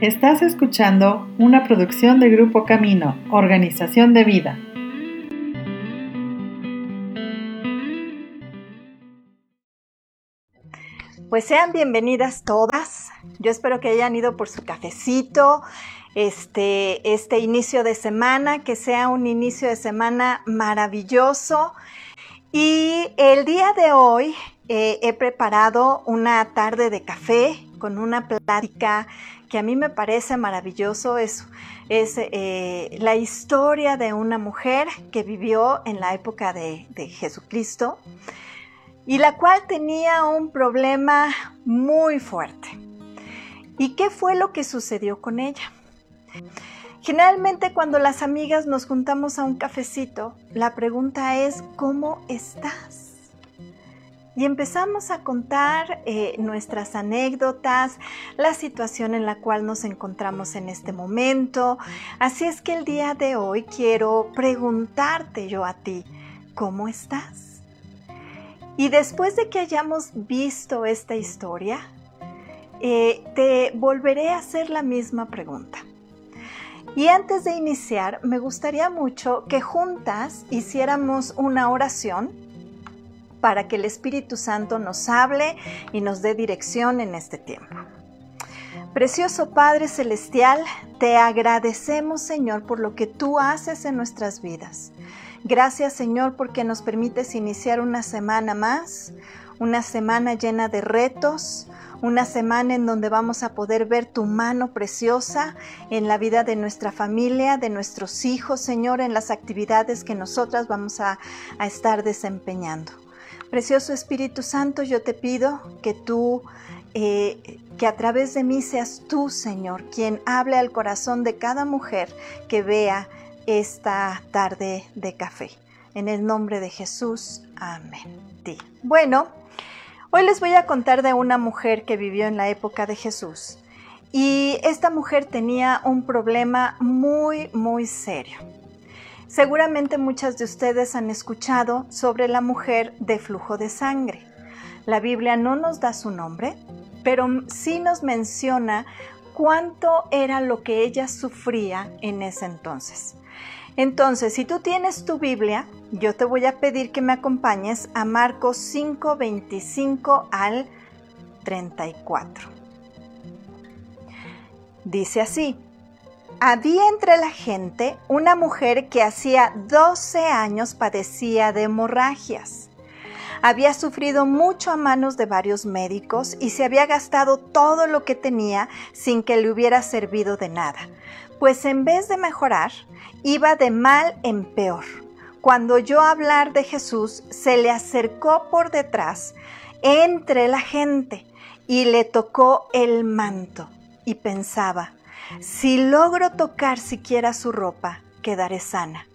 Estás escuchando una producción de Grupo Camino, Organización de Vida. Pues sean bienvenidas todas. Yo espero que hayan ido por su cafecito, este, este inicio de semana, que sea un inicio de semana maravilloso. Y el día de hoy eh, he preparado una tarde de café con una plática que a mí me parece maravilloso. Es, es eh, la historia de una mujer que vivió en la época de, de Jesucristo y la cual tenía un problema muy fuerte. ¿Y qué fue lo que sucedió con ella? Generalmente cuando las amigas nos juntamos a un cafecito, la pregunta es, ¿cómo estás? Y empezamos a contar eh, nuestras anécdotas, la situación en la cual nos encontramos en este momento. Así es que el día de hoy quiero preguntarte yo a ti, ¿cómo estás? Y después de que hayamos visto esta historia, eh, te volveré a hacer la misma pregunta. Y antes de iniciar, me gustaría mucho que juntas hiciéramos una oración para que el Espíritu Santo nos hable y nos dé dirección en este tiempo. Precioso Padre Celestial, te agradecemos Señor por lo que tú haces en nuestras vidas. Gracias Señor porque nos permites iniciar una semana más, una semana llena de retos, una semana en donde vamos a poder ver tu mano preciosa en la vida de nuestra familia, de nuestros hijos, Señor, en las actividades que nosotras vamos a, a estar desempeñando. Precioso Espíritu Santo, yo te pido que tú, eh, que a través de mí seas tú, Señor, quien hable al corazón de cada mujer que vea esta tarde de café. En el nombre de Jesús, amén. Bueno, hoy les voy a contar de una mujer que vivió en la época de Jesús. Y esta mujer tenía un problema muy, muy serio. Seguramente muchas de ustedes han escuchado sobre la mujer de flujo de sangre. La Biblia no nos da su nombre, pero sí nos menciona cuánto era lo que ella sufría en ese entonces. Entonces, si tú tienes tu Biblia, yo te voy a pedir que me acompañes a Marcos 5, 25 al 34. Dice así, había entre la gente una mujer que hacía 12 años padecía de hemorragias. Había sufrido mucho a manos de varios médicos y se había gastado todo lo que tenía sin que le hubiera servido de nada, pues en vez de mejorar, iba de mal en peor. Cuando oyó hablar de Jesús, se le acercó por detrás entre la gente y le tocó el manto y pensaba, si logro tocar siquiera su ropa, quedaré sana.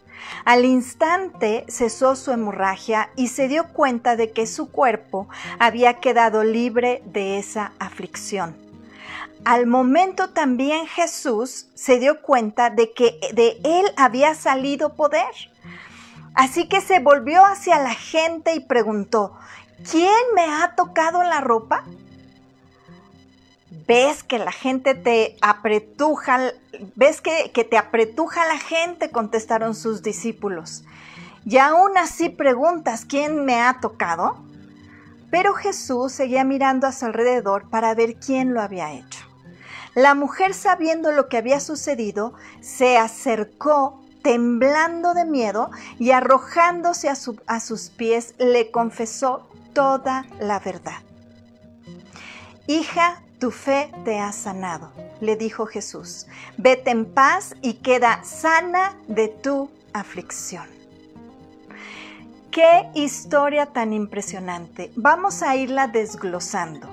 Al instante cesó su hemorragia y se dio cuenta de que su cuerpo había quedado libre de esa aflicción. Al momento también Jesús se dio cuenta de que de él había salido poder. Así que se volvió hacia la gente y preguntó, ¿quién me ha tocado la ropa? Ves que la gente te apretuja, ves que, te apretuja la gente, contestaron sus discípulos. Y aún así preguntas, ¿quién me ha tocado? Pero Jesús seguía mirando a su alrededor para ver quién lo había hecho. La mujer, sabiendo lo que había sucedido, se acercó temblando de miedo y arrojándose a, a sus pies, le confesó toda la verdad. Hija, tu fe te ha sanado, le dijo Jesús. Vete en paz y queda sana de tu aflicción. Qué historia tan impresionante. Vamos a irla desglosando.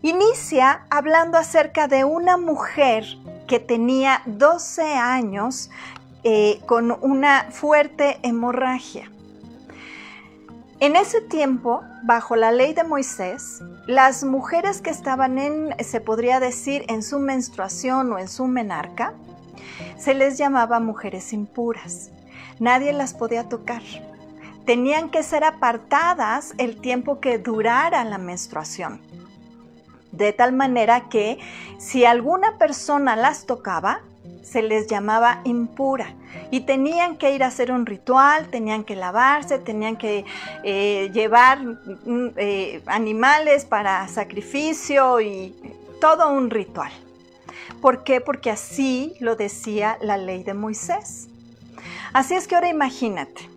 Inicia hablando acerca de una mujer que tenía 12 años eh, con una fuerte hemorragia. En ese tiempo, bajo la ley de Moisés, las mujeres que estaban en, se podría decir, en su menstruación o en su menarca, se les llamaba mujeres impuras. Nadie las podía tocar. Tenían que ser apartadas el tiempo que durara la menstruación. De tal manera que si alguna persona las tocaba, se les llamaba impura y tenían que ir a hacer un ritual, tenían que lavarse, tenían que eh, llevar mm, eh, animales para sacrificio y todo un ritual. ¿Por qué? Porque así lo decía la ley de Moisés. Así es que ahora imagínate,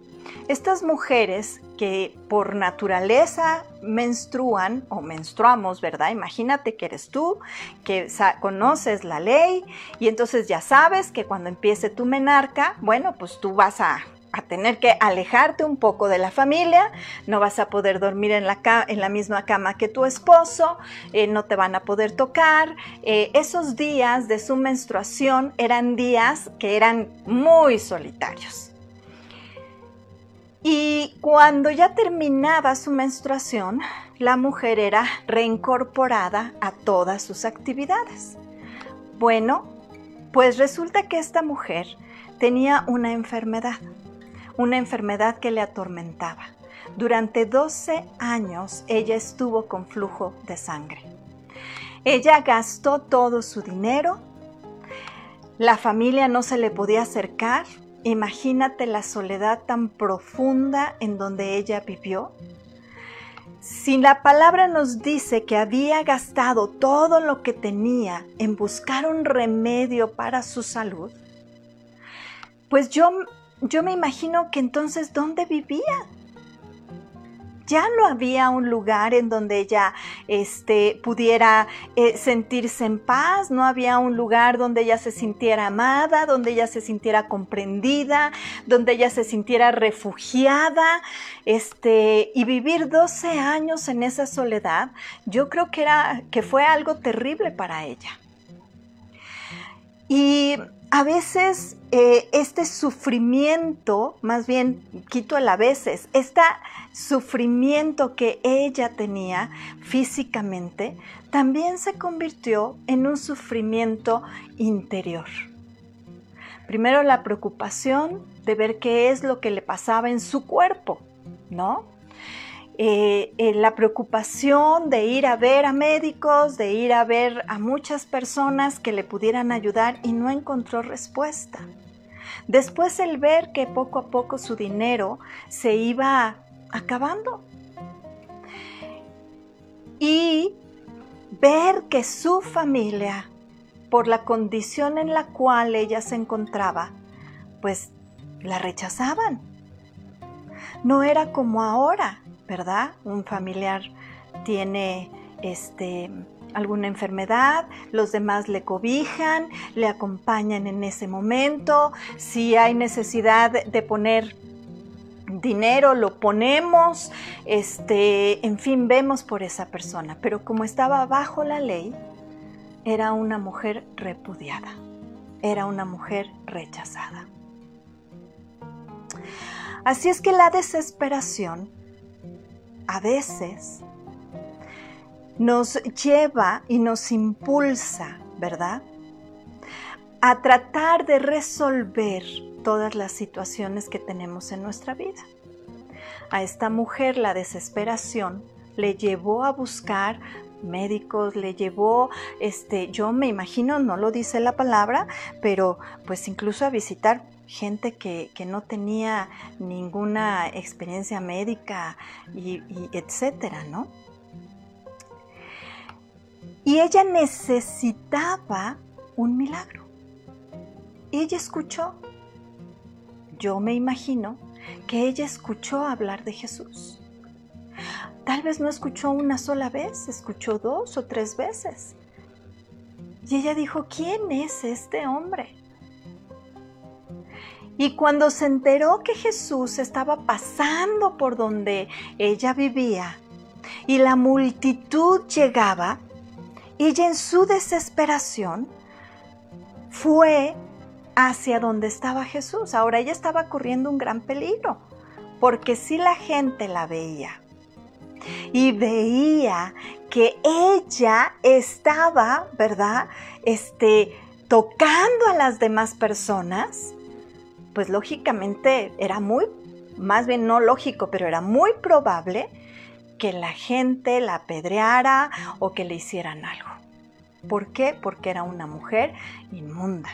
estas mujeres que por naturaleza menstruan o menstruamos, ¿verdad? Imagínate que eres tú, que conoces la ley y entonces ya sabes que cuando empiece tu menarca, bueno, pues tú vas a, tener que alejarte un poco de la familia, no vas a poder dormir en la, en la misma cama que tu esposo, eh, no te van a poder tocar. Eh, esos días de su menstruación eran días que eran muy solitarios. Y cuando ya terminaba su menstruación, la mujer era reincorporada a todas sus actividades. Bueno, pues resulta que esta mujer tenía una enfermedad, una enfermedad que le atormentaba. Durante 12 años ella estuvo con flujo de sangre. Ella gastó todo su dinero, la familia no se le podía acercar Imagínate la soledad tan profunda en donde ella vivió. Si la palabra nos dice que había gastado todo lo que tenía en buscar un remedio para su salud, pues yo, yo me imagino que entonces ¿dónde vivía? Ya no había un lugar en donde ella este, pudiera eh, sentirse en paz, no había un lugar donde ella se sintiera amada, donde ella se sintiera comprendida, donde ella se sintiera refugiada, este, y vivir 12 años en esa soledad, yo creo que, era, que fue algo terrible para ella. Y a veces eh, este sufrimiento, más bien quito el a veces, este sufrimiento que ella tenía físicamente, también se convirtió en un sufrimiento interior. Primero la preocupación de ver qué es lo que le pasaba en su cuerpo, ¿no? Eh, la preocupación de ir a ver a médicos, de ir a ver a muchas personas que le pudieran ayudar y no encontró respuesta. Después el ver que poco a poco su dinero se iba acabando. Y ver que su familia, por la condición en la cual ella se encontraba, pues la rechazaban. No era como ahora, ¿verdad? Un familiar tiene este alguna enfermedad, los demás le cobijan, le acompañan en ese momento, si hay necesidad de poner dinero lo ponemos, este, en fin, vemos por esa persona, pero como estaba bajo la ley, era una mujer repudiada, era una mujer rechazada. Así es que la desesperación a veces nos lleva y nos impulsa, ¿verdad? A tratar de resolver todas las situaciones que tenemos en nuestra vida. A esta mujer la desesperación le llevó a buscar médicos, le llevó, este, yo me imagino, no lo dice la palabra, pero pues incluso a visitar gente que, no tenía ninguna experiencia médica y, y etcétera, ¿no? Y ella necesitaba un milagro. Ella escuchó. Yo me imagino que ella escuchó hablar de Jesús. Tal vez no escuchó una sola vez, escuchó dos o tres veces. Y ella dijo, ¿quién es este hombre? Y cuando se enteró que Jesús estaba pasando por donde ella vivía y la multitud llegaba, ella en su desesperación fue hacia donde estaba Jesús. Ahora ella estaba corriendo un gran peligro, porque si la gente la veía y veía que ella estaba, ¿verdad? Este, tocando a las demás personas, pues lógicamente era muy, más bien no lógico, pero era muy probable que la gente la apedreara o que le hicieran algo. ¿Por qué? Porque era una mujer inmunda.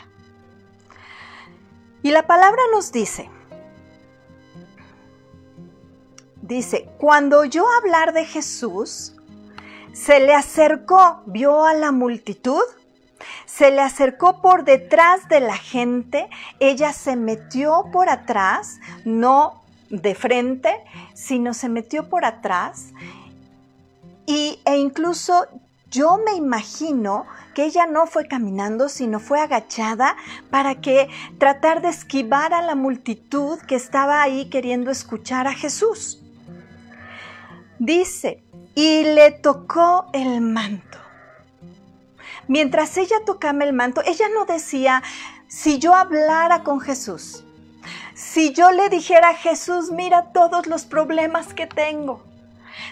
Y la palabra nos dice, dice, cuando oyó hablar de Jesús, se le acercó, vio a la multitud, se le acercó por detrás de la gente, ella se metió por atrás, no de frente, sino se metió por atrás y, e incluso yo me imagino que ella no fue caminando, sino fue agachada para que tratar de esquivar a la multitud que estaba ahí queriendo escuchar a Jesús. Dice, y le tocó el manto. Mientras ella tocaba el manto, ella no decía, si yo hablara con Jesús, si yo le dijera a Jesús, mira todos los problemas que tengo.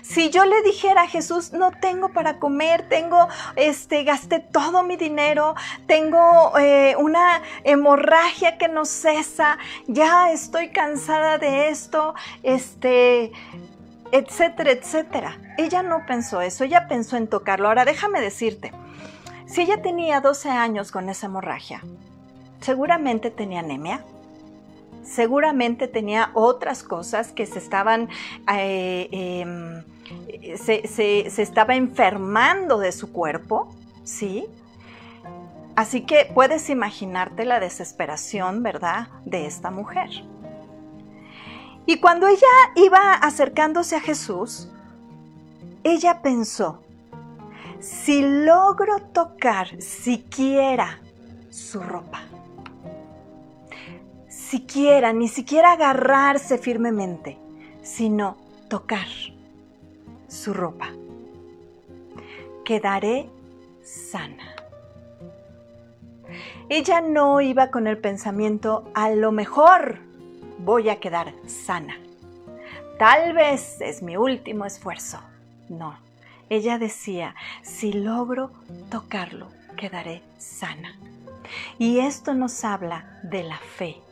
Si yo le dijera a Jesús, no tengo para comer, tengo, este, gasté todo mi dinero, tengo eh, una hemorragia que no cesa, ya estoy cansada de esto, este, etcétera, etcétera. Ella no pensó eso, ella pensó en tocarlo. Ahora déjame decirte, si ella tenía 12 años con esa hemorragia, seguramente tenía anemia, seguramente tenía otras cosas que se estaban, eh, em, se, se, estaba enfermando de su cuerpo, ¿sí? Así que puedes imaginarte la desesperación, ¿verdad?, de esta mujer. Y cuando ella iba acercándose a Jesús, ella pensó, si logro tocar siquiera su ropa, siquiera, ni siquiera agarrarse firmemente, sino tocar su ropa, quedaré sana. Ella no iba con el pensamiento, a lo mejor voy a quedar sana. Tal vez es mi último esfuerzo. No, ella decía, si logro tocarlo, quedaré sana. Y esto nos habla de la fe,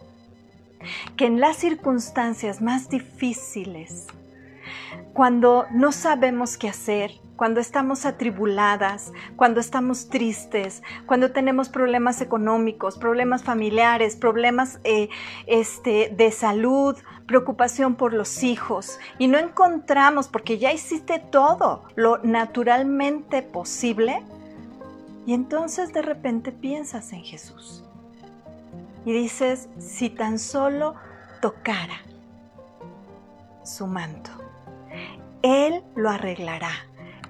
que en las circunstancias más difíciles, cuando no sabemos qué hacer, cuando estamos atribuladas, cuando estamos tristes, cuando tenemos problemas económicos, problemas familiares, problemas eh, este, de salud, preocupación por los hijos y no encontramos, porque ya hiciste todo lo naturalmente posible, y entonces de repente piensas en Jesús y dices, si tan solo tocara su manto, Él lo arreglará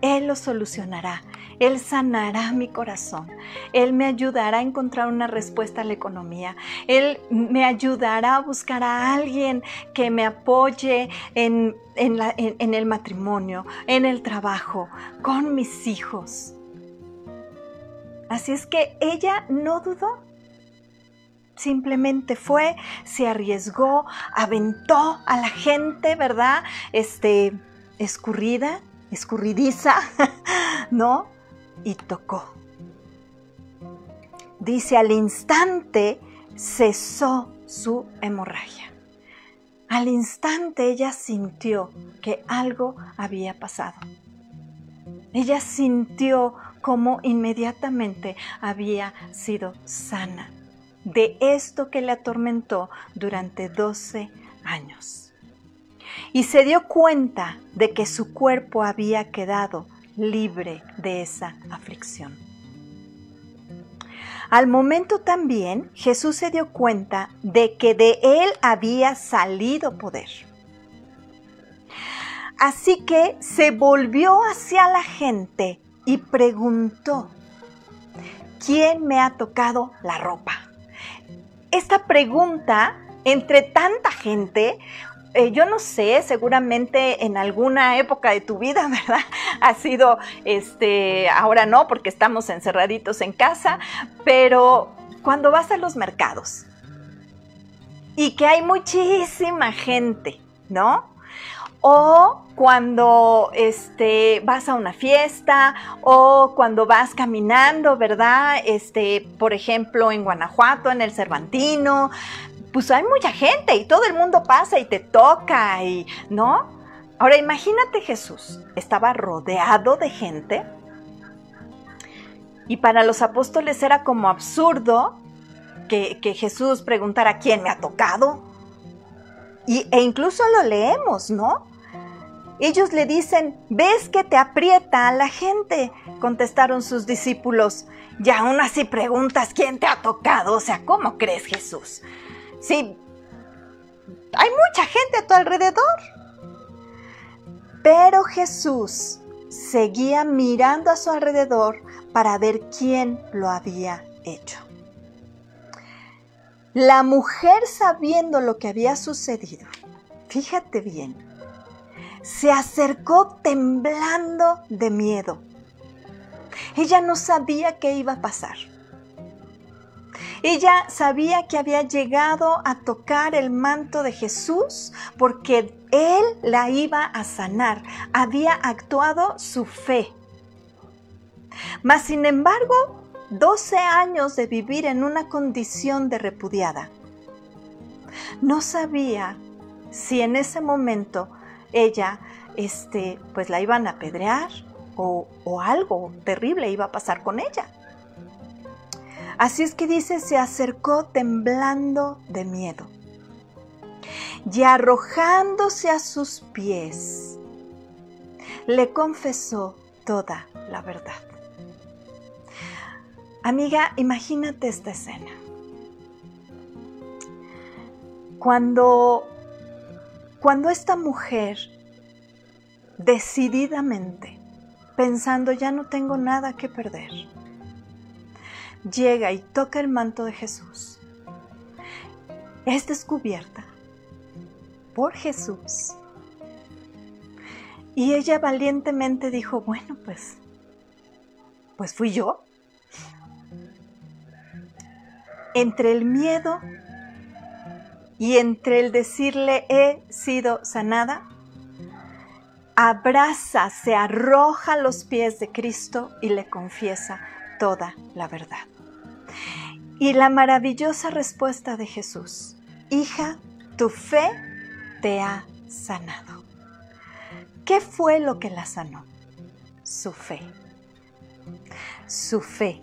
él lo solucionará. Él sanará mi corazón. Él me ayudará a encontrar una respuesta a la economía. Él me ayudará a buscar a alguien que me apoye en, el matrimonio, en el trabajo, con mis hijos. Así es que ella no dudó. Simplemente fue, se arriesgó, aventó a la gente, ¿verdad? Este, escurrida, escurridiza, ¿no? Y tocó. Dice, al instante cesó su hemorragia. Al instante ella sintió que algo había pasado. Ella sintió como inmediatamente había sido sana de esto que le atormentó durante 12 años y se dio cuenta de que su cuerpo había quedado libre de esa aflicción. Al momento también Jesús se dio cuenta de que de él había salido poder. Así que se volvió hacia la gente y preguntó, ¿quién me ha tocado la ropa? Esta pregunta, entre tanta gente, eh, yo no sé, seguramente en alguna época de tu vida, ¿verdad? Ha sido, este, ahora no, porque estamos encerraditos en casa, pero cuando vas a los mercados y que hay muchísima gente, ¿no? O cuando este, vas a una fiesta o cuando vas caminando, ¿verdad? Este, por ejemplo, en Guanajuato, en el Cervantino, pues hay mucha gente y todo el mundo pasa y te toca y, ¿no? Ahora imagínate Jesús, estaba rodeado de gente y para los apóstoles era como absurdo que, Jesús preguntara quién me ha tocado. Y, e incluso lo leemos, ¿no? Ellos le dicen, ¿ves que te aprieta a la gente? Contestaron sus discípulos. Y aún así preguntas quién te ha tocado. O sea, ¿cómo crees Jesús? Sí, hay mucha gente a tu alrededor. Pero Jesús seguía mirando a su alrededor para ver quién lo había hecho. La mujer sabiendo lo que había sucedido, fíjate bien, se acercó temblando de miedo. Ella no sabía qué iba a pasar. Ella sabía que había llegado a tocar el manto de Jesús porque Él la iba a sanar. Había actuado su fe. Mas, sin embargo, 12 años de vivir en una condición de repudiada. No sabía si en ese momento ella, este, pues la iban a apedrear o, o algo terrible iba a pasar con ella. Así es que dice, se acercó temblando de miedo y arrojándose a sus pies, le confesó toda la verdad. Amiga, imagínate esta escena. Cuando, cuando esta mujer decididamente, pensando ya no tengo nada que perder, llega y toca el manto de Jesús, es descubierta por Jesús. Y ella valientemente dijo, bueno, pues, pues fui yo entre el miedo y entre el decirle he sido sanada, abraza, se arroja a los pies de Cristo y le confiesa toda la verdad. Y la maravillosa respuesta de Jesús, hija, tu fe te ha sanado. ¿Qué fue lo que la sanó? Su fe. Su fe.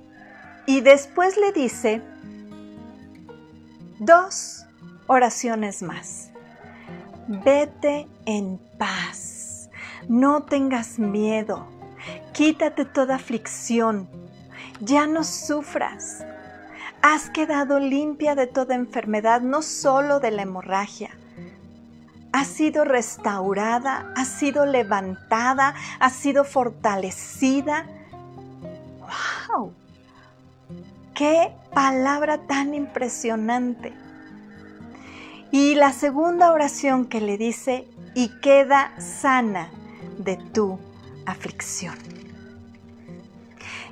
Y después le dice, Dos oraciones más. Vete en paz. No tengas miedo. Quítate toda aflicción. Ya no sufras. Has quedado limpia de toda enfermedad, no solo de la hemorragia. Has sido restaurada, has sido levantada, has sido fortalecida. ¡Wow! Qué palabra tan impresionante. Y la segunda oración que le dice, y queda sana de tu aflicción.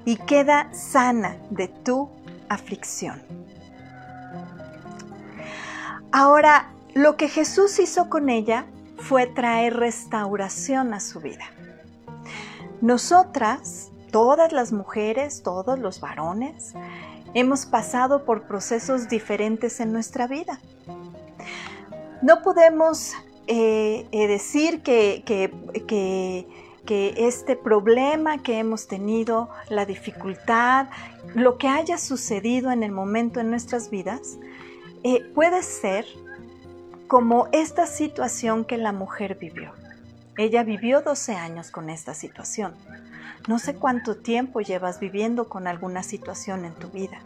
Y queda sana de tu aflicción. Ahora, lo que Jesús hizo con ella fue traer restauración a su vida. Nosotras, todas las mujeres, todos los varones, Hemos pasado por procesos diferentes en nuestra vida. No podemos eh, eh, decir que, que, este problema que hemos tenido, la dificultad, lo que haya sucedido en el momento en nuestras vidas, eh, puede ser como esta situación que la mujer vivió. Ella vivió 12 años con esta situación. No sé cuánto tiempo llevas viviendo con alguna situación en tu vida.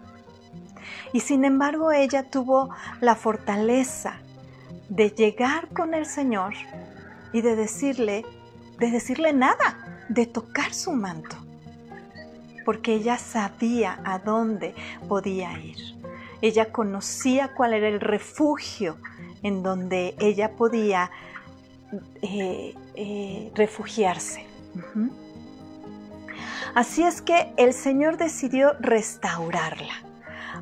Y sin embargo ella tuvo la fortaleza de llegar con el Señor y de decirle, de decirle nada, de tocar su manto, porque ella sabía a dónde podía ir. Ella conocía cuál era el refugio en donde ella podía eh, eh, refugiarse. Así es que el Señor decidió restaurarla.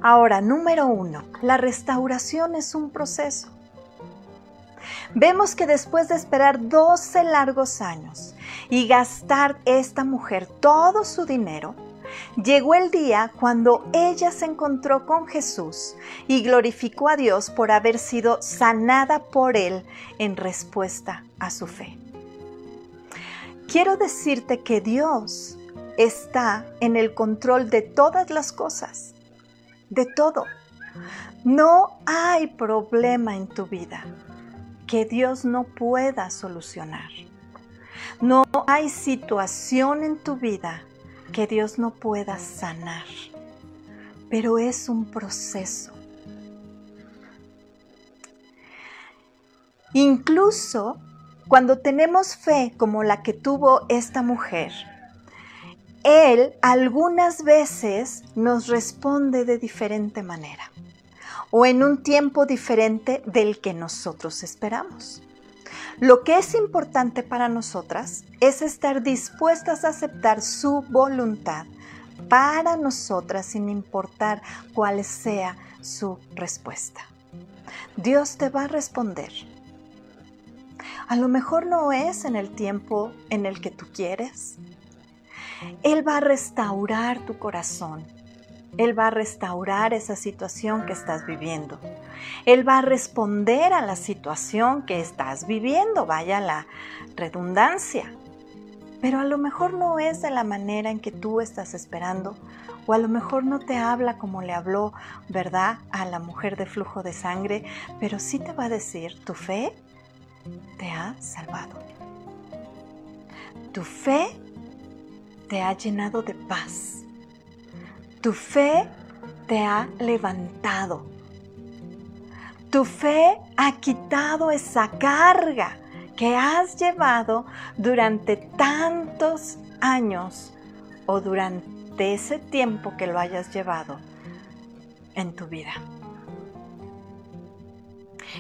Ahora, número uno, la restauración es un proceso. Vemos que después de esperar 12 largos años y gastar esta mujer todo su dinero, llegó el día cuando ella se encontró con Jesús y glorificó a Dios por haber sido sanada por él en respuesta a su fe. quiero decirte que Dios está en el control de todas las cosas, de todo. No hay problema en tu vida que Dios no pueda solucionar. No hay situación en tu vida que Dios no pueda sanar, pero es un proceso. Incluso cuando tenemos fe como la que tuvo esta mujer, Él algunas veces nos responde de diferente manera o en un tiempo diferente del que nosotros esperamos. Lo que es importante para nosotras es estar dispuestas a aceptar su voluntad para nosotras sin importar cuál sea su respuesta. Dios te va a responder. A lo mejor no es en el tiempo en el que tú quieres. Él va a restaurar tu corazón él va a restaurar esa situación que estás viviendo. Él va a responder a la situación que estás viviendo, vaya la redundancia. Pero a lo mejor no es de la manera en que tú estás esperando, o a lo mejor no te habla como le habló, ¿verdad?, a la mujer de flujo de sangre, pero sí te va a decir, tu fe te ha salvado. Tu fe te ha llenado de paz tu fe te ha levantado. Tu fe ha quitado esa carga que has llevado durante tantos años o durante ese tiempo que lo hayas llevado en tu vida.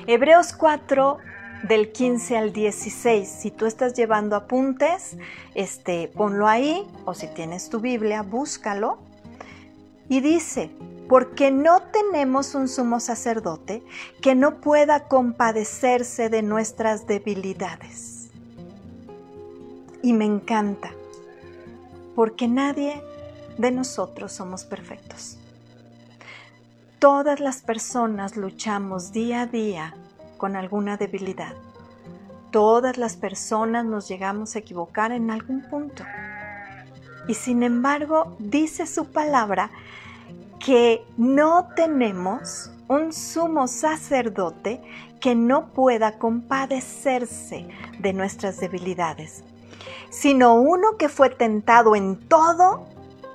Hebreos 4 del 15 al 16. Si tú estás llevando apuntes, este ponlo ahí o si tienes tu Biblia, búscalo y dice, porque no tenemos un sumo sacerdote que no pueda compadecerse de nuestras debilidades. Y me encanta, porque nadie de nosotros somos perfectos. Todas las personas luchamos día a día con alguna debilidad. Todas las personas nos llegamos a equivocar en algún punto. Y sin embargo, dice su palabra que no tenemos un sumo sacerdote que no pueda compadecerse de nuestras debilidades, sino uno que fue tentado en todo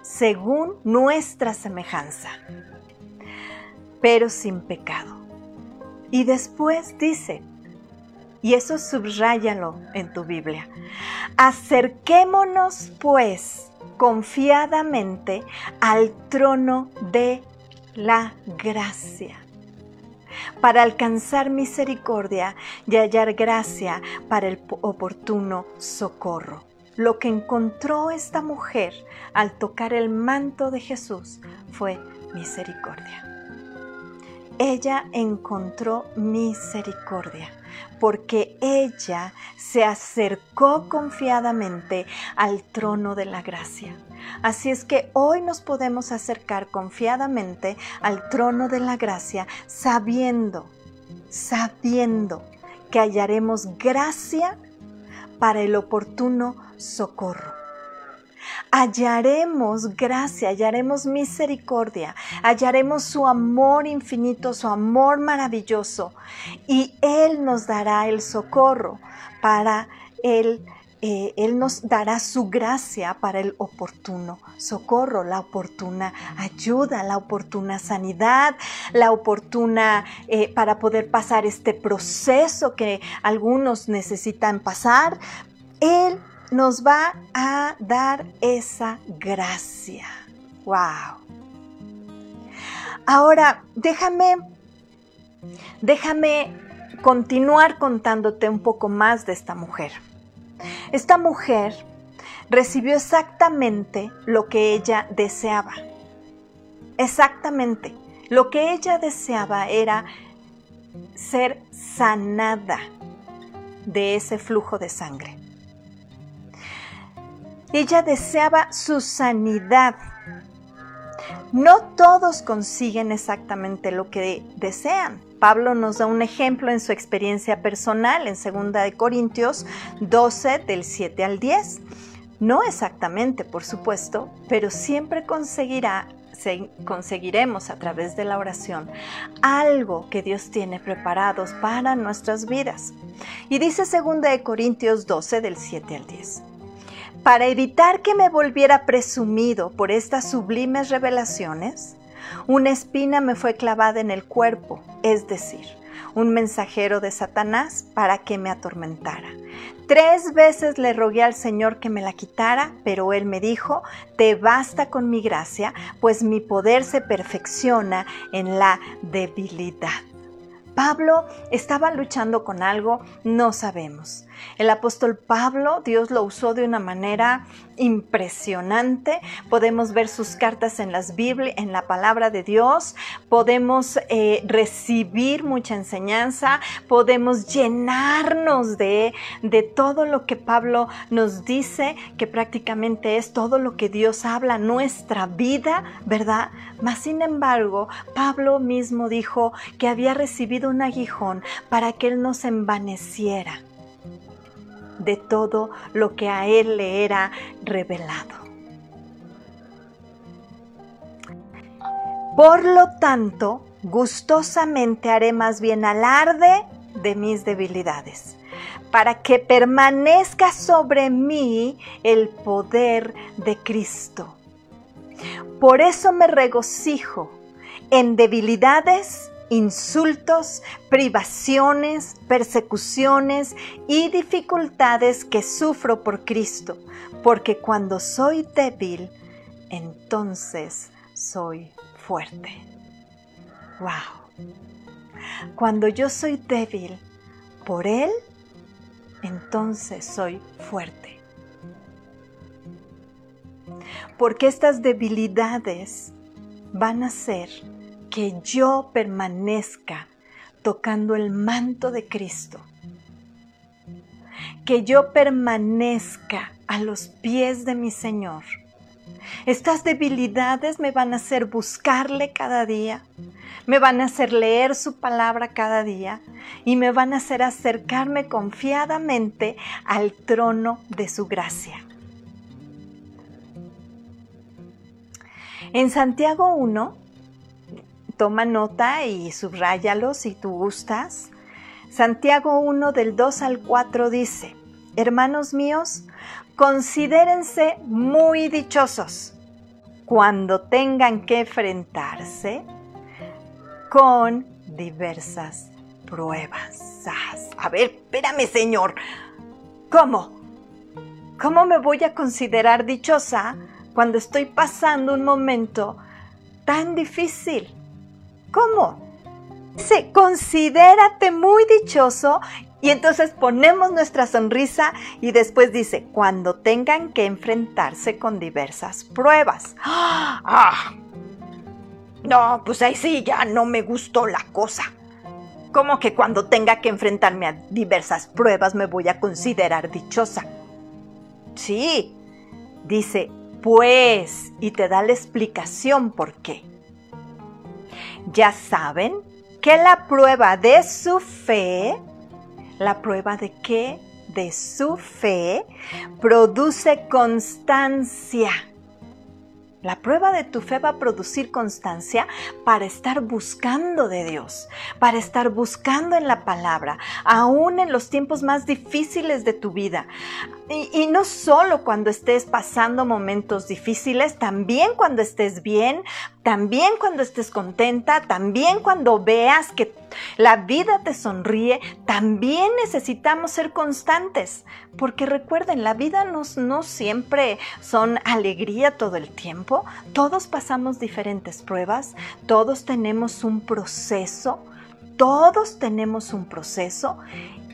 según nuestra semejanza, pero sin pecado. Y después dice, y eso subráyalo en tu Biblia, acerquémonos pues confiadamente al trono de la gracia para alcanzar misericordia y hallar gracia para el oportuno socorro. Lo que encontró esta mujer al tocar el manto de Jesús fue misericordia. Ella encontró misericordia porque ella se acercó confiadamente al trono de la gracia. Así es que hoy nos podemos acercar confiadamente al trono de la gracia sabiendo, sabiendo que hallaremos gracia para el oportuno socorro hallaremos gracia, hallaremos misericordia, hallaremos su amor infinito, su amor maravilloso y Él nos dará el socorro para Él. Eh, él nos dará su gracia para el oportuno socorro, la oportuna ayuda, la oportuna sanidad, la oportuna eh, para poder pasar este proceso que algunos necesitan pasar. Él nos va a dar esa gracia. ¡Wow! Ahora, déjame, déjame continuar contándote un poco más de esta mujer. Esta mujer recibió exactamente lo que ella deseaba. Exactamente. Lo que ella deseaba era ser sanada de ese flujo de sangre. Ella deseaba su sanidad. No todos consiguen exactamente lo que desean. Pablo nos da un ejemplo en su experiencia personal en 2 Corintios 12 del 7 al 10. No exactamente, por supuesto, pero siempre conseguirá conseguiremos a través de la oración algo que Dios tiene preparados para nuestras vidas. Y dice 2 Corintios 12 del 7 al 10. Para evitar que me volviera presumido por estas sublimes revelaciones, una espina me fue clavada en el cuerpo, es decir, un mensajero de Satanás para que me atormentara. Tres veces le rogué al Señor que me la quitara, pero Él me dijo, te basta con mi gracia, pues mi poder se perfecciona en la debilidad. Pablo estaba luchando con algo, no sabemos. El apóstol Pablo, Dios lo usó de una manera impresionante. Podemos ver sus cartas en las Biblia, en la palabra de Dios. Podemos eh, recibir mucha enseñanza. Podemos llenarnos de, de todo lo que Pablo nos dice, que prácticamente es todo lo que Dios habla, nuestra vida, ¿verdad? Mas sin embargo, Pablo mismo dijo que había recibido un aguijón para que él no se envaneciera de todo lo que a él le era revelado. Por lo tanto, gustosamente haré más bien alarde de mis debilidades, para que permanezca sobre mí el poder de Cristo. Por eso me regocijo en debilidades insultos, privaciones, persecuciones y dificultades que sufro por Cristo, porque cuando soy débil, entonces soy fuerte. ¡Wow! Cuando yo soy débil por Él, entonces soy fuerte. Porque estas debilidades van a ser que yo permanezca tocando el manto de Cristo, que yo permanezca a los pies de mi Señor. Estas debilidades me van a hacer buscarle cada día, me van a hacer leer su palabra cada día y me van a hacer acercarme confiadamente al trono de su gracia. En Santiago 1 toma nota y subráyalo si tú gustas. Santiago 1 del 2 al 4 dice, Hermanos míos, considérense muy dichosos cuando tengan que enfrentarse con diversas pruebas. A ver, espérame, Señor. ¿Cómo? ¿Cómo me voy a considerar dichosa cuando estoy pasando un momento tan difícil? ¿Cómo? Dice, considérate muy dichoso y entonces ponemos nuestra sonrisa y después dice, cuando tengan que enfrentarse con diversas pruebas. ¡Ah! No, pues ahí sí, ya no me gustó la cosa. ¿Cómo que cuando tenga que enfrentarme a diversas pruebas me voy a considerar dichosa? Sí, dice, pues, y te da la explicación por qué ya saben que la prueba de su fe, la prueba de qué? De su fe, produce constancia. La prueba de tu fe va a producir constancia para estar buscando de Dios, para estar buscando en la palabra, aún en los tiempos más difíciles de tu vida. Y, no solo cuando estés pasando momentos difíciles, también cuando estés bien, también cuando estés contenta, también cuando veas que la vida te sonríe, también necesitamos ser constantes. Porque recuerden, la vida no, no siempre son alegría todo el tiempo. Todos pasamos diferentes pruebas, todos tenemos un proceso, todos tenemos un proceso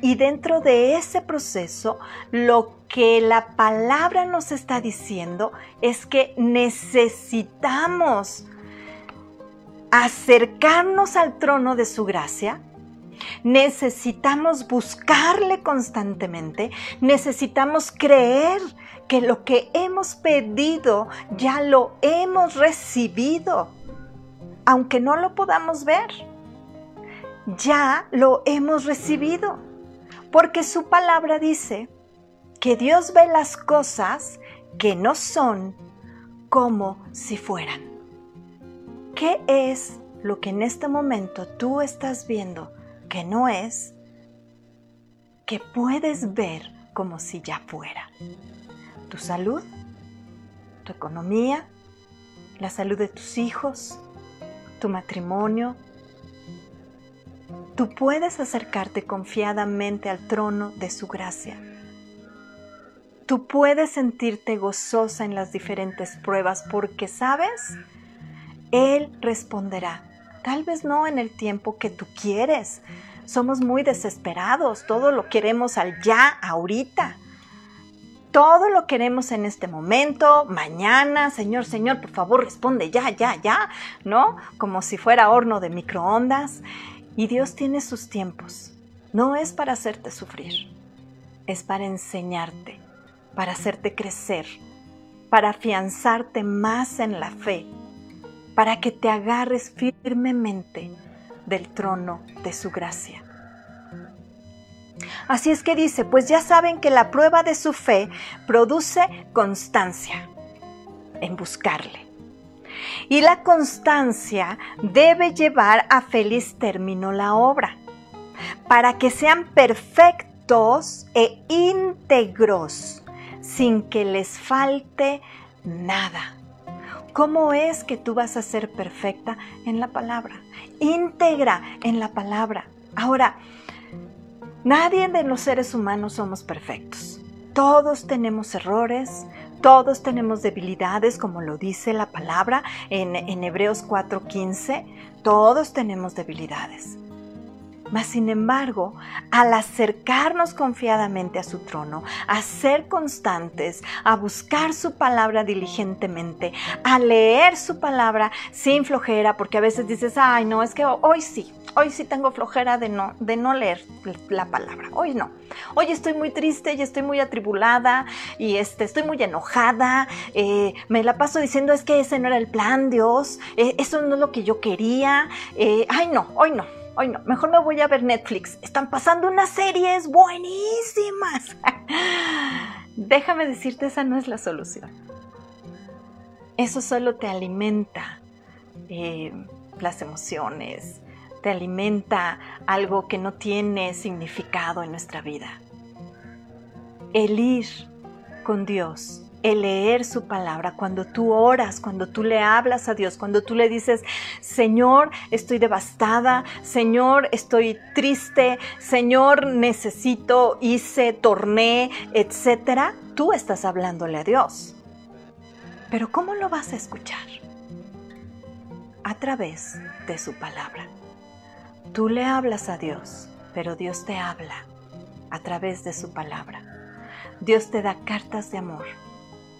y dentro de ese proceso, lo que la palabra nos está diciendo es que necesitamos acercarnos al trono de su gracia, necesitamos buscarle constantemente, necesitamos creer que lo que hemos pedido ya lo hemos recibido, aunque no lo podamos ver. Ya lo hemos recibido, porque su palabra dice que Dios ve las cosas que no son como si fueran. ¿Qué es lo que en este momento tú estás viendo que no es, que puedes ver como si ya fuera? ¿Tu salud? ¿Tu economía? ¿La salud de tus hijos? ¿Tu matrimonio? Tú puedes acercarte confiadamente al trono de su gracia Tú puedes sentirte gozosa en las diferentes pruebas porque sabes, Él responderá. Tal vez no en el tiempo que tú quieres. Somos muy desesperados, todo lo queremos al ya, ahorita. Todo lo queremos en este momento, mañana, Señor, Señor, por favor, responde ya, ya, ya, ¿no? Como si fuera horno de microondas. Y Dios tiene sus tiempos. No es para hacerte sufrir, es para enseñarte para hacerte crecer, para afianzarte más en la fe, para que te agarres firmemente del trono de su gracia. Así es que dice, pues ya saben que la prueba de su fe produce constancia en buscarle. Y la constancia debe llevar a feliz término la obra, para que sean perfectos e íntegros, sin que les falte nada. ¿Cómo es que tú vas a ser perfecta en la palabra? Íntegra en la palabra. Ahora, nadie de los seres humanos somos perfectos. Todos tenemos errores, todos tenemos debilidades, como lo dice la palabra en, en Hebreos 4:15. Todos tenemos debilidades. Mas sin embargo, al acercarnos confiadamente a su trono, a ser constantes, a buscar su palabra diligentemente, a leer su palabra sin flojera, porque a veces dices, ay, no, es que hoy sí, hoy sí tengo flojera de no, de no leer la palabra, hoy no. Hoy estoy muy triste y estoy muy atribulada y este, estoy muy enojada, eh, me la paso diciendo es que ese no era el plan, Dios, eh, eso no es lo que yo quería, eh, ay no, hoy no Hoy no, mejor me voy a ver Netflix. Están pasando unas series buenísimas. Déjame decirte, esa no es la solución. Eso solo te alimenta eh, las emociones, te alimenta algo que no tiene significado en nuestra vida. El ir con Dios el leer su palabra, cuando tú oras, cuando tú le hablas a Dios, cuando tú le dices, Señor, estoy devastada, Señor, estoy triste, Señor, necesito, hice, torné, etcétera, tú estás hablándole a Dios. Pero ¿cómo lo vas a escuchar? A través de su palabra. Tú le hablas a Dios, pero Dios te habla a través de su palabra. Dios te da cartas de amor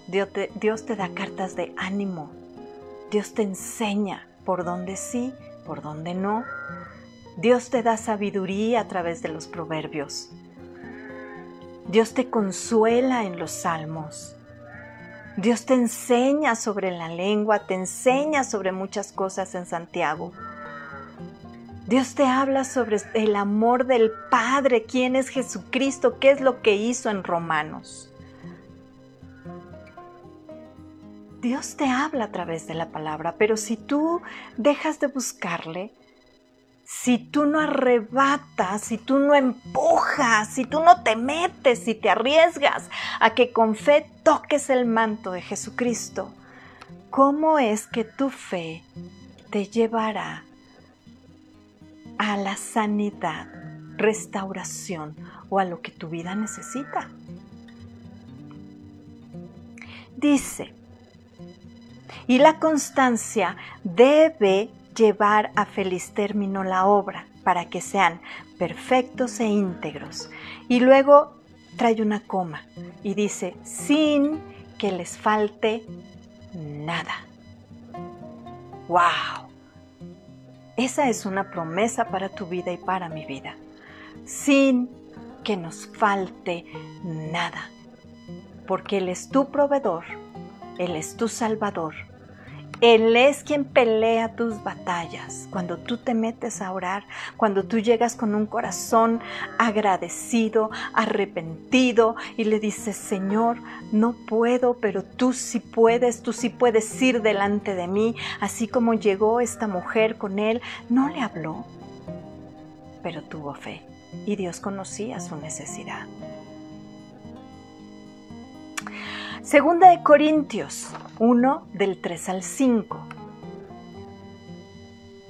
Dios te, da cartas de ánimo. Dios te enseña por dónde sí, por dónde no. Dios te da sabiduría a través de los proverbios. Dios te consuela en los salmos. Dios te enseña sobre la lengua, te enseña sobre muchas cosas en Santiago. Dios te habla sobre el amor del Padre, quién es Jesucristo, qué es lo que hizo en Romanos. Dios te habla a través de la palabra, pero si tú dejas de buscarle, si tú no arrebatas, si tú no empujas, si tú no te metes, si te arriesgas a que con fe toques el manto de Jesucristo, ¿cómo es que tu fe te llevará a la sanidad, restauración o a lo que tu vida necesita? Dice, y la constancia debe llevar a feliz término la obra para que sean perfectos e íntegros. Y luego trae una coma y dice, sin que les falte nada. ¡Wow! Esa es una promesa para tu vida y para mi vida. Sin que nos falte nada. porque Él es tu proveedor, Él es tu salvador. Él es quien pelea tus batallas. Cuando tú te metes a orar, cuando tú llegas con un corazón agradecido, arrepentido y le dices, Señor, no puedo, pero tú sí puedes, tú sí puedes ir delante de mí. Así como llegó esta mujer con él, no le habló, pero tuvo fe y Dios conocía su necesidad. Segunda de Corintios 1 del 3 al 5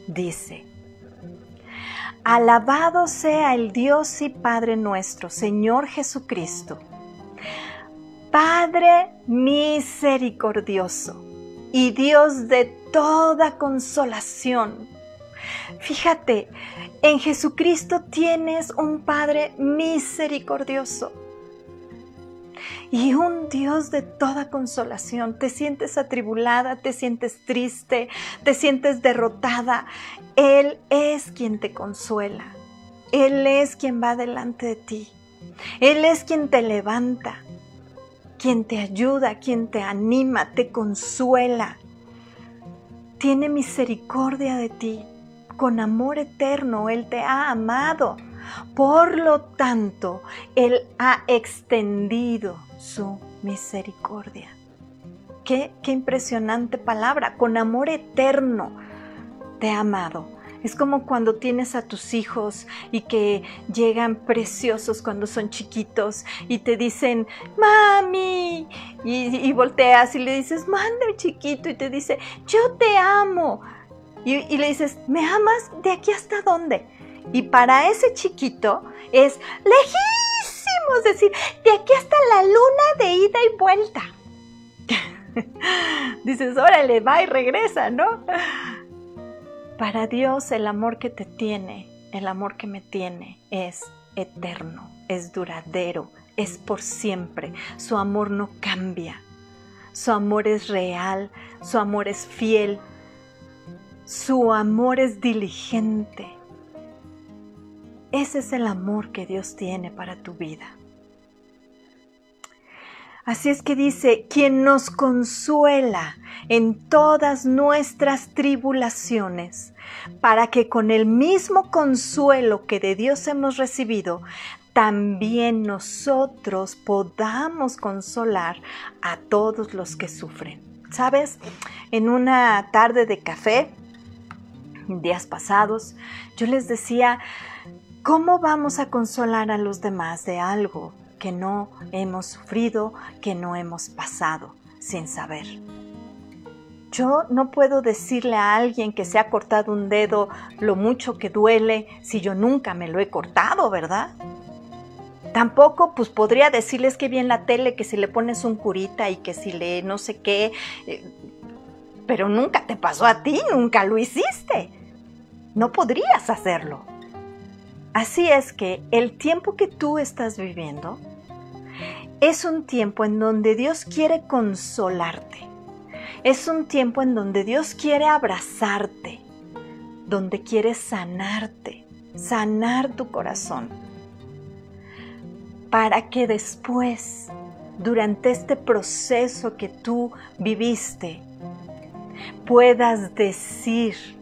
dice, Alabado sea el Dios y Padre nuestro, Señor Jesucristo, Padre misericordioso y Dios de toda consolación. Fíjate, en Jesucristo tienes un Padre misericordioso y un Dios de toda consolación. Te sientes atribulada, te sientes triste, te sientes derrotada. Él es quien te consuela. Él es quien va delante de ti. Él es quien te levanta, quien te ayuda, quien te anima, te consuela. Tiene misericordia de ti. Con amor eterno Él te ha amado. Por lo tanto, Él ha extendido su misericordia. Qué, qué impresionante palabra, con amor eterno te ha amado. Es como cuando tienes a tus hijos y que llegan preciosos cuando son chiquitos y te dicen, mami, y, volteas y le dices, manda chiquito y te dice, yo te amo. Y, y le dices, ¿me amas de aquí hasta dónde? Y para ese chiquito es lejísimo, es decir, de aquí hasta la luna de ida y vuelta. Dices, órale, va y regresa, ¿no? Para Dios el amor que te tiene, el amor que me tiene es eterno, es duradero, es por siempre. Su amor no cambia. Su amor es real, su amor es fiel, su amor es diligente. Ese es el amor que Dios tiene para tu vida. Así es que dice, quien nos consuela en todas nuestras tribulaciones, para que con el mismo consuelo que de Dios hemos recibido, también nosotros podamos consolar a todos los que sufren. ¿Sabes? En una tarde de café, días pasados, yo les decía, ¿Cómo vamos a consolar a los demás de algo que no hemos sufrido, que no hemos pasado sin saber? Yo no puedo decirle a alguien que se ha cortado un dedo lo mucho que duele si yo nunca me lo he cortado, ¿verdad? Tampoco pues podría decirles que vi en la tele que si le pones un curita y que si le no sé qué, eh, pero nunca te pasó a ti, nunca lo hiciste. No podrías hacerlo. Así es que el tiempo que tú estás viviendo es un tiempo en donde Dios quiere consolarte. Es un tiempo en donde Dios quiere abrazarte, donde quiere sanarte, sanar tu corazón, para que después, durante este proceso que tú viviste, puedas decir,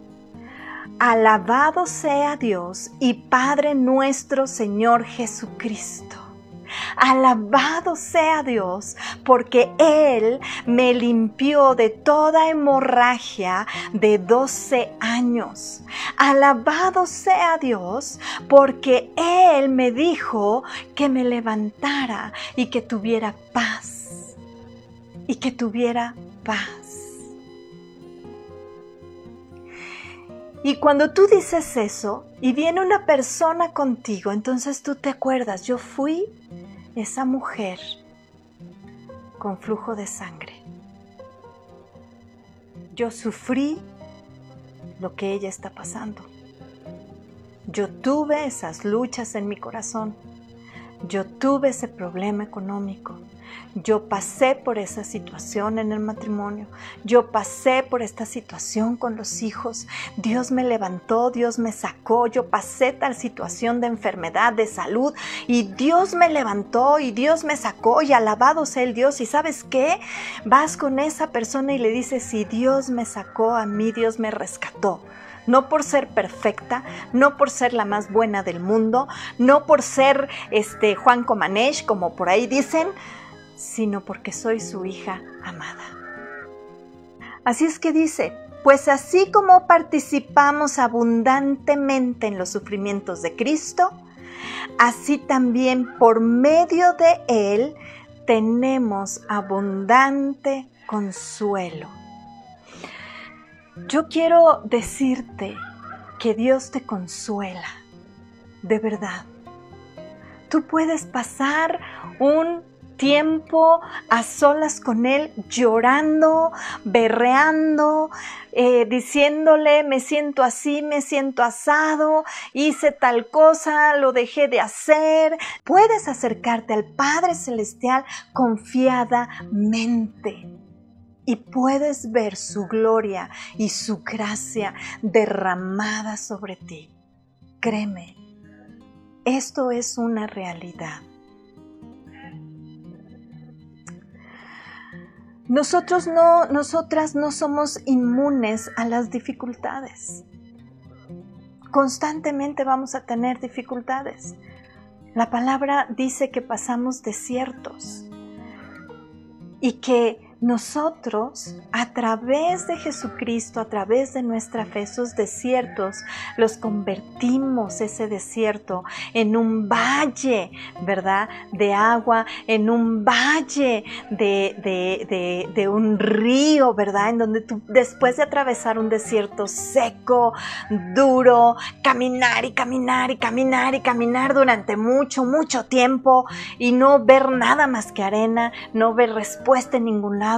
Alabado sea Dios y Padre nuestro Señor Jesucristo. Alabado sea Dios porque Él me limpió de toda hemorragia de 12 años. Alabado sea Dios porque Él me dijo que me levantara y que tuviera paz. Y que tuviera paz. Y cuando tú dices eso y viene una persona contigo, entonces tú te acuerdas, yo fui esa mujer con flujo de sangre. Yo sufrí lo que ella está pasando. Yo tuve esas luchas en mi corazón. Yo tuve ese problema económico. Yo pasé por esa situación en el matrimonio, yo pasé por esta situación con los hijos, Dios me levantó, Dios me sacó, yo pasé tal situación de enfermedad, de salud, y Dios me levantó y Dios me sacó y alabado sea el Dios. Y sabes qué? Vas con esa persona y le dices, si Dios me sacó, a mí Dios me rescató no por ser perfecta, no por ser la más buena del mundo, no por ser este Juan Comanesh, como por ahí dicen, sino porque soy su hija amada. Así es que dice, pues así como participamos abundantemente en los sufrimientos de Cristo, así también por medio de Él tenemos abundante consuelo. Yo quiero decirte que Dios te consuela, de verdad. Tú puedes pasar un tiempo a solas con Él, llorando, berreando, eh, diciéndole, me siento así, me siento asado, hice tal cosa, lo dejé de hacer. Puedes acercarte al Padre Celestial confiadamente y puedes ver su gloria y su gracia derramada sobre ti. Créeme, esto es una realidad. Nosotros no, nosotras no somos inmunes a las dificultades. Constantemente vamos a tener dificultades. La palabra dice que pasamos desiertos y que nosotros, a través de Jesucristo, a través de nuestra fe, esos desiertos, los convertimos ese desierto en un valle, ¿verdad? De agua, en un valle de, de, un río, ¿verdad? En donde tú, después de atravesar un desierto seco, duro, caminar y caminar y caminar y caminar durante mucho, mucho tiempo y no ver nada más que arena, no ver respuesta en ningún lado,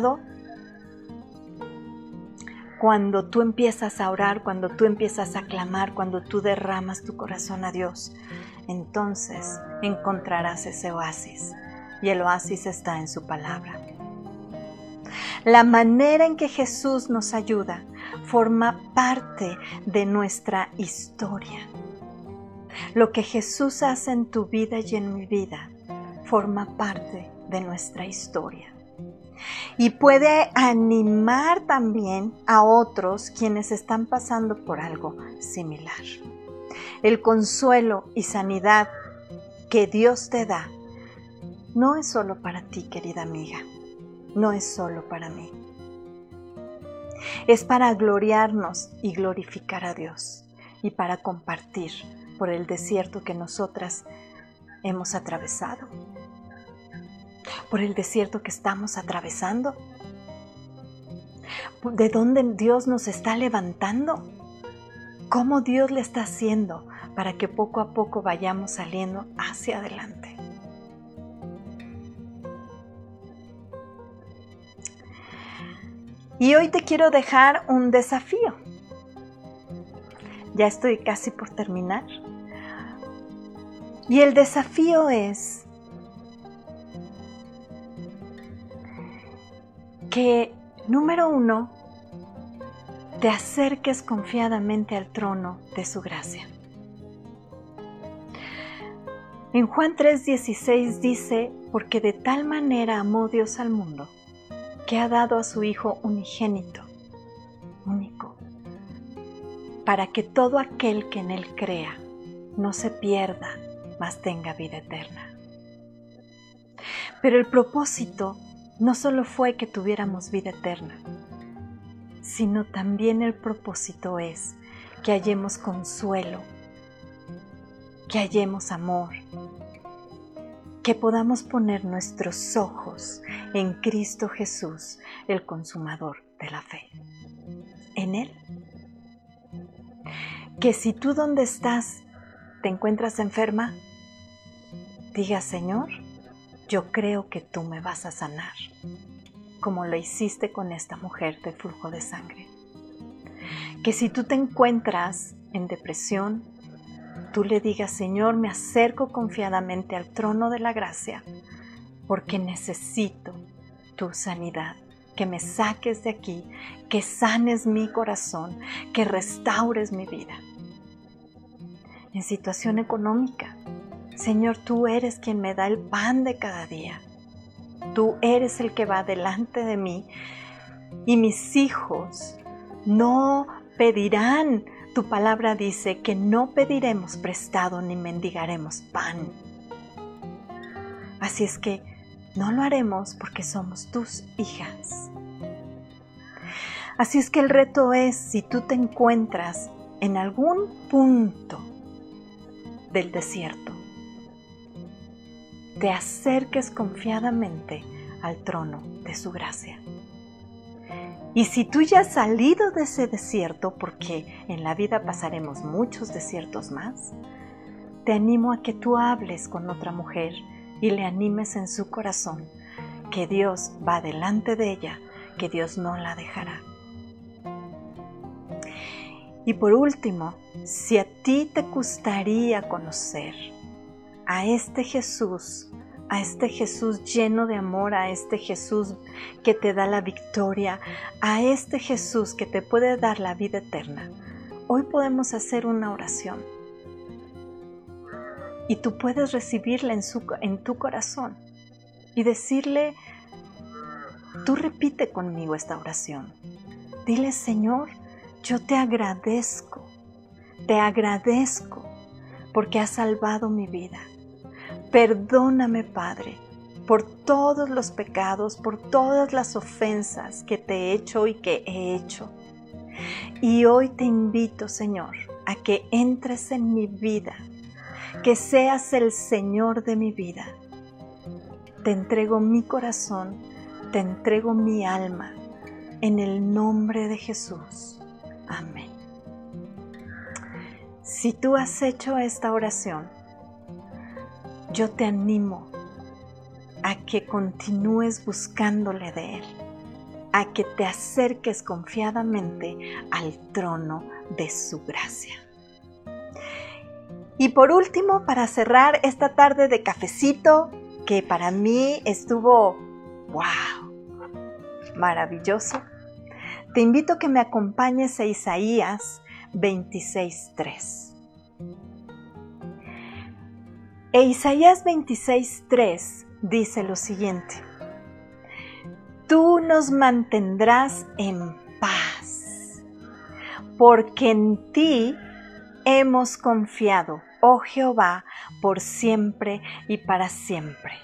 cuando tú empiezas a orar, cuando tú empiezas a clamar, cuando tú derramas tu corazón a Dios, entonces encontrarás ese oasis. Y el oasis está en su palabra. La manera en que Jesús nos ayuda forma parte de nuestra historia. Lo que Jesús hace en tu vida y en mi vida forma parte de nuestra historia y puede animar también a otros quienes están pasando por algo similar. El consuelo y sanidad que Dios te da no es solo para ti, querida amiga, no es solo para mí. Es para gloriarnos y glorificar a Dios y para compartir por el desierto que nosotras hemos atravesado por el desierto que estamos atravesando? ¿De dónde Dios nos está levantando? ¿Cómo Dios le está haciendo para que poco a poco vayamos saliendo hacia adelante? Y hoy te quiero dejar un desafío. Ya estoy casi por terminar. Y el desafío es que, número uno, te acerques confiadamente al trono de su gracia. En Juan 3:16 dice, porque de tal manera amó Dios al mundo, que ha dado a su Hijo unigénito, único, para que todo aquel que en Él crea no se pierda, mas tenga vida eterna. Pero el propósito no solo fue que tuviéramos vida eterna, sino también el propósito es que hallemos consuelo, que hallemos amor, que podamos poner nuestros ojos en Cristo Jesús, el consumador de la fe. En Él. Que si tú donde estás te encuentras enferma, diga Señor, yo creo que tú me vas a sanar, como lo hiciste con esta mujer de flujo de sangre. Que si tú te encuentras en depresión, tú le digas, Señor, me acerco confiadamente al trono de la gracia porque necesito tu sanidad, que me saques de aquí, que sanes mi corazón, que restaures mi vida. En situación económica, Señor, tú eres quien me da el pan de cada día. Tú eres el que va delante de mí y mis hijos no pedirán. Tu palabra dice que no pediremos prestado ni mendigaremos pan. Así es que no lo haremos porque somos tus hijas. Así es que el reto es, si tú te encuentras en algún punto del desierto, te acerques confiadamente al trono de su gracia. Y si tú ya has salido de ese desierto, porque en la vida pasaremos muchos desiertos más, te animo a que tú hables con otra mujer y le animes en su corazón que Dios va delante de ella, que Dios no la dejará. Y por último, si a ti te gustaría conocer a este Jesús a este Jesús lleno de amor, a este Jesús que te da la victoria, a este Jesús que te puede dar la vida eterna. Hoy podemos hacer una oración y tú puedes recibirla en, tu corazón y decirle, tú repite conmigo esta oración. Dile, Señor, yo te agradezco, te agradezco porque has salvado mi vida Perdóname, Padre, por todos los pecados, por todas las ofensas que te he hecho y que he hecho. Y hoy te invito, Señor, a que entres en mi vida, que seas el Señor de mi vida. Te entrego mi corazón, te entrego mi alma, en el nombre de Jesús. Amén. Si tú has hecho esta oración, yo te animo a que continúes buscándole de Él, a que te acerques confiadamente al trono de su gracia. Y por último, para cerrar esta tarde de cafecito, que para mí estuvo, wow, maravilloso, te invito a que me acompañes a Isaías 26.3. E Isaías 26:3 dice lo siguiente, Tú nos mantendrás en paz, porque en ti hemos confiado, oh Jehová, por siempre y para siempre.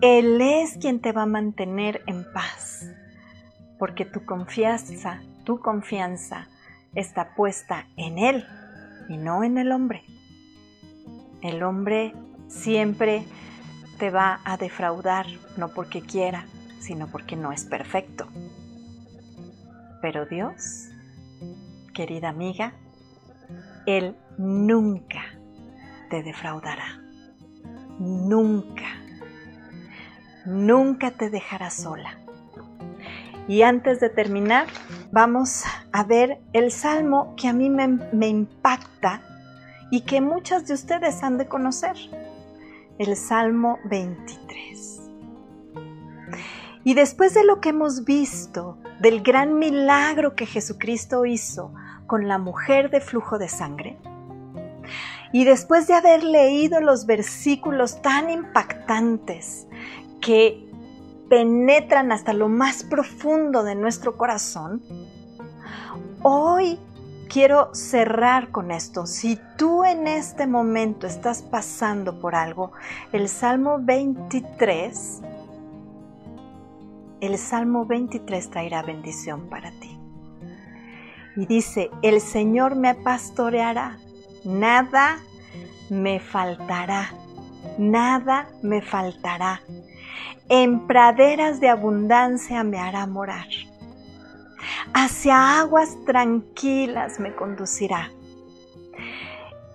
Él es quien te va a mantener en paz, porque tu confianza, tu confianza está puesta en Él y no en el hombre. El hombre siempre te va a defraudar, no porque quiera, sino porque no es perfecto. Pero Dios, querida amiga, Él nunca te defraudará. Nunca. Nunca te dejará sola. Y antes de terminar, vamos a ver el salmo que a mí me, impacta y que muchas de ustedes han de conocer, el Salmo 23. Y después de lo que hemos visto, del gran milagro que Jesucristo hizo con la mujer de flujo de sangre, y después de haber leído los versículos tan impactantes que penetran hasta lo más profundo de nuestro corazón, hoy quiero cerrar con esto. Si tú en este momento estás pasando por algo, el Salmo 23, el Salmo 23 traerá bendición para ti. Y dice, el Señor me pastoreará, nada me faltará, nada me faltará. En praderas de abundancia me hará morar hacia aguas tranquilas me conducirá.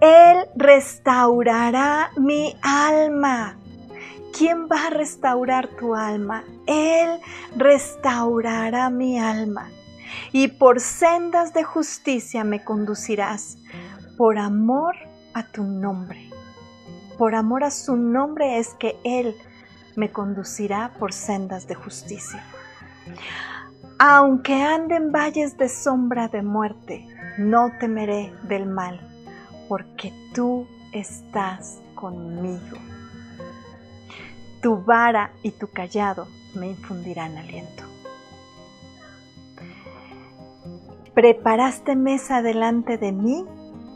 Él restaurará mi alma. ¿Quién va a restaurar tu alma? Él restaurará mi alma. Y por sendas de justicia me conducirás, por amor a tu nombre. Por amor a su nombre es que Él me conducirá por sendas de justicia. Aunque ande en valles de sombra de muerte, no temeré del mal, porque tú estás conmigo. Tu vara y tu callado me infundirán aliento. Preparaste mesa delante de mí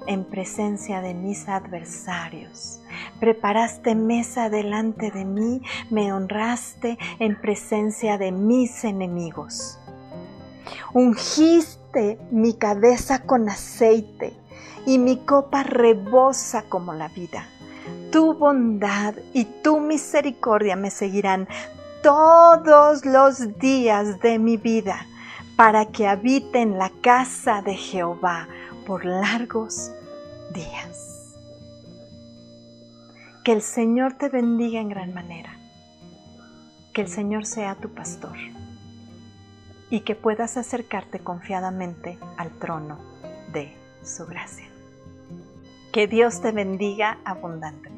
en presencia de mis adversarios. Preparaste mesa delante de mí, me honraste en presencia de mis enemigos. Ungiste mi cabeza con aceite y mi copa rebosa como la vida. Tu bondad y tu misericordia me seguirán todos los días de mi vida para que habite en la casa de Jehová por largos días. Que el Señor te bendiga en gran manera. Que el Señor sea tu pastor y que puedas acercarte confiadamente al trono de su gracia. Que Dios te bendiga abundantemente.